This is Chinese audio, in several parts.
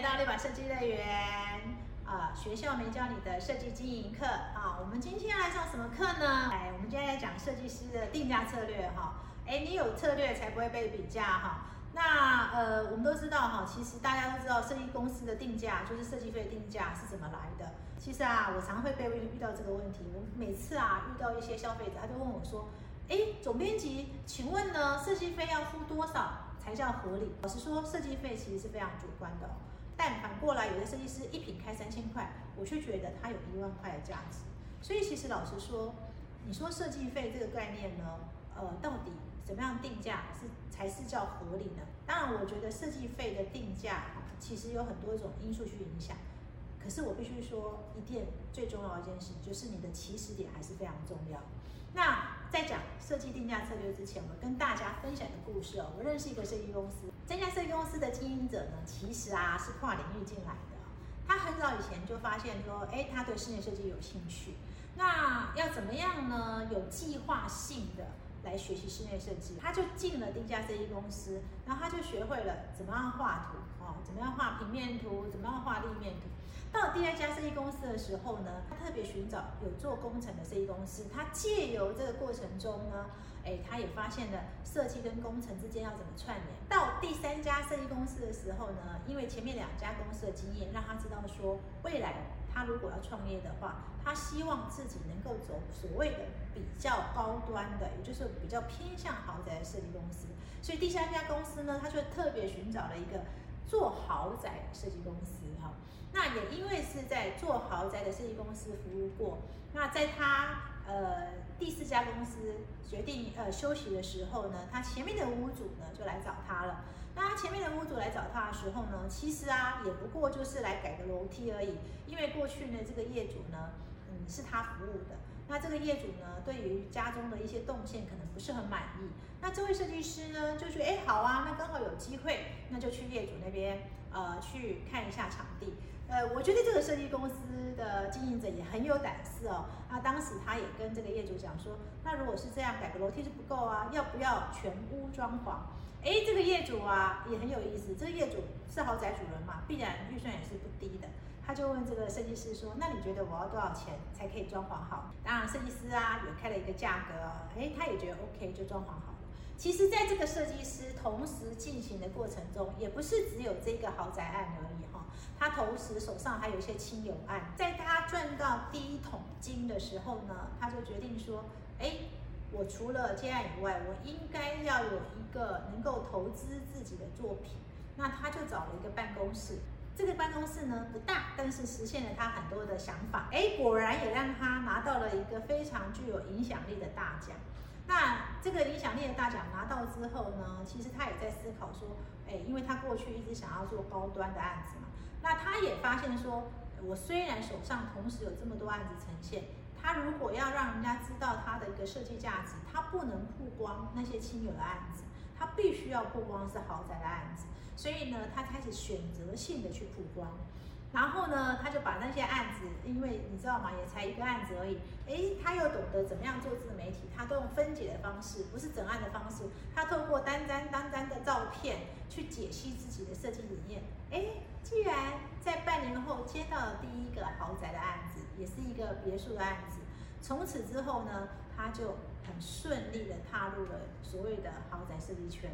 来到立马设计乐园啊！学校没教你的设计经营课啊！我们今天要来上什么课呢？哎，我们今天来讲设计师的定价策略哈。哎，你有策略才不会被比价哈。那呃，我们都知道哈，其实大家都知道设计公司的定价就是设计费定价是怎么来的。其实啊，我常会被遇到这个问题。我每次啊遇到一些消费者，他就问我说：“哎，总编辑，请问呢，设计费要付多少？”才叫合理。老实说，设计费其实是非常主观的。但反过来，有的设计师一瓶开三千块，我却觉得他有一万块的价值。所以其实老实说，你说设计费这个概念呢，呃，到底怎么样定价是才是叫合理呢？当然，我觉得设计费的定价其实有很多种因素去影响。可是我必须说一件最重要的一件事，就是你的起始点还是非常重要。那在讲设计定价策略之前，我跟大家分享一个故事哦。我认识一个设计公司，这家设计公司的经营者呢，其实啊是跨领域进来的。他很早以前就发现说，哎，他对室内设计有兴趣。那要怎么样呢？有计划性的来学习室内设计，他就进了第一家设计公司，然后他就学会了怎么样画图哦，怎么样画平面图，怎么样画立面图。到第二家设计公司的时候呢，他特别寻找有做工程的设计公司。他借由这个过程中呢，哎，他也发现了设计跟工程之间要怎么串联。到第三家设计公司的时候呢，因为前面两家公司的经验，让他知道说，未来他如果要创业的话，他希望自己能够走所谓的比较高端的，也就是比较偏向豪宅的设计公司。所以第三家公司呢，他就特别寻找了一个。做豪宅设计公司哈，那也因为是在做豪宅的设计公司服务过，那在他呃第四家公司决定呃休息的时候呢，他前面的屋主呢就来找他了。那前面的屋主来找他的时候呢，其实啊也不过就是来改个楼梯而已，因为过去呢这个业主呢嗯是他服务的。那这个业主呢，对于家中的一些动线可能不是很满意。那这位设计师呢，就说：“哎，好啊，那刚好有机会，那就去业主那边，呃，去看一下场地。”呃，我觉得这个设计公司的经营者也很有胆识哦。那当时他也跟这个业主讲说：“那如果是这样，改个楼梯是不够啊，要不要全屋装潢？”哎，这个业主啊也很有意思，这个业主是豪宅主人嘛，必然预算也是不低的。他就问这个设计师说：“那你觉得我要多少钱才可以装潢好？”当然，设计师啊也开了一个价格，哎，他也觉得 OK，就装潢好了。其实，在这个设计师同时进行的过程中，也不是只有这个豪宅案而已哈，他同时手上还有一些亲友案。在他赚到第一桶金的时候呢，他就决定说：“哎，我除了接案以外，我应该要有一个能够投资自己的作品。”那他就找了一个办公室。这个办公室呢不大，但是实现了他很多的想法。哎，果然也让他拿到了一个非常具有影响力的大奖。那这个影响力的大奖拿到之后呢，其实他也在思考说，哎，因为他过去一直想要做高端的案子嘛。那他也发现说，我虽然手上同时有这么多案子呈现，他如果要让人家知道他的一个设计价值，他不能曝光那些亲友的案子。他必须要曝光是豪宅的案子，所以呢，他开始选择性的去曝光，然后呢，他就把那些案子，因为你知道吗，也才一个案子而已，诶，他又懂得怎么样做自媒体，他都用分解的方式，不是整案的方式，透过单张单张的照片去解析自己的设计理念。诶，既然在半年后接到了第一个豪宅的案子，也是一个别墅的案子。从此之后呢，他就很顺利的踏入了所谓的豪宅设计圈。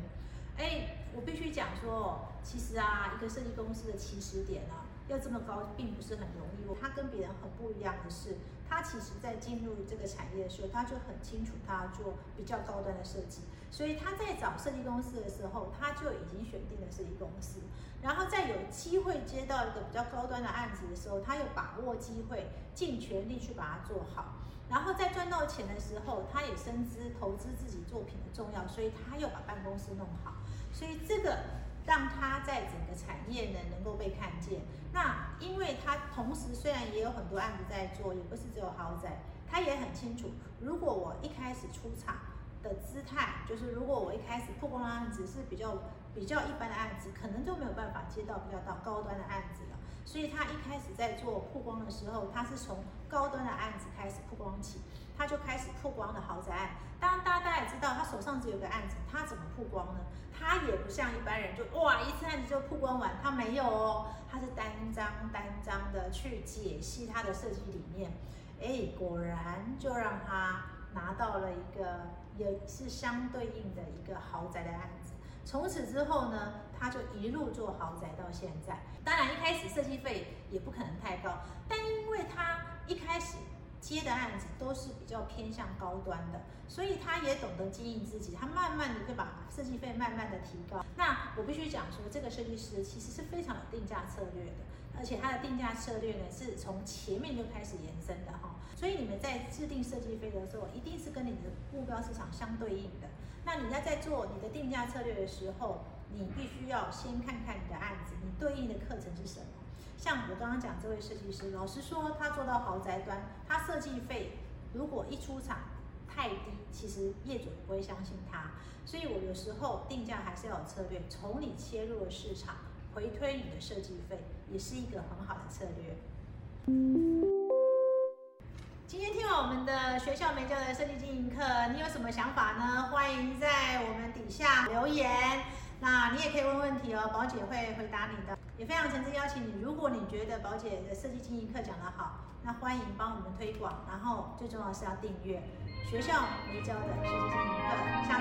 哎，我必须讲说，其实啊，一个设计公司的起始点啊，要这么高，并不是很容易。他跟别人很不一样的是，他其实在进入这个产业的时候，他就很清楚他做比较高端的设计，所以他在找设计公司的时候，他就已经选定了设计公司。然后在有机会接到一个比较高端的案子的时候，他又把握机会，尽全力去把它做好。然后在赚到钱的时候，他也深知投资自己作品的重要，所以他又把办公室弄好。所以这个让他在整个产业呢能够被看见。那因为他同时虽然也有很多案子在做，也不是只有豪宅，他也很清楚，如果我一开始出场的姿态，就是如果我一开始曝光的案子是比较比较一般的案子，可能就没有办法接到比较到高端的案子了。所以他一开始在做曝光的时候，他是从高端的案子开始曝光起，他就开始曝光的豪宅案。当然，大家大家也知道他手上只有个案子，他怎么曝光呢？他也不像一般人，就哇一次案子就曝光完，他没有哦，他是单张单张的去解析他的设计理念，哎，果然就让他拿到了一个也是相对应的一个豪宅的案子。从此之后呢，他就一路做豪宅到现在。当然一开始设计费也不可能太高，但因为他一开始。接的案子都是比较偏向高端的，所以他也懂得经营自己，他慢慢的会把设计费慢慢的提高。那我必须讲说，这个设计师其实是非常有定价策略的，而且它的定价策略呢是从前面就开始延伸的哈。所以你们在制定设计费的时候，一定是跟你的目标市场相对应的。那你要在做你的定价策略的时候，你必须要先看看你的案子，你对应的课程是什么。像我刚刚讲这位设计师，老实说，他做到豪宅端，他设计费如果一出场太低，其实业主不会相信他。所以我有时候定价还是要有策略，从你切入的市场回推你的设计费，也是一个很好的策略。今天听完我们的学校没教的设计经营课，你有什么想法呢？欢迎在我们底下留言。那你也可以问问题哦，宝姐会回答你的。也非常诚挚邀请你，如果你觉得宝姐的设计经营课讲得好，那欢迎帮我们推广，然后最重要是要订阅学校没教的设计经营课。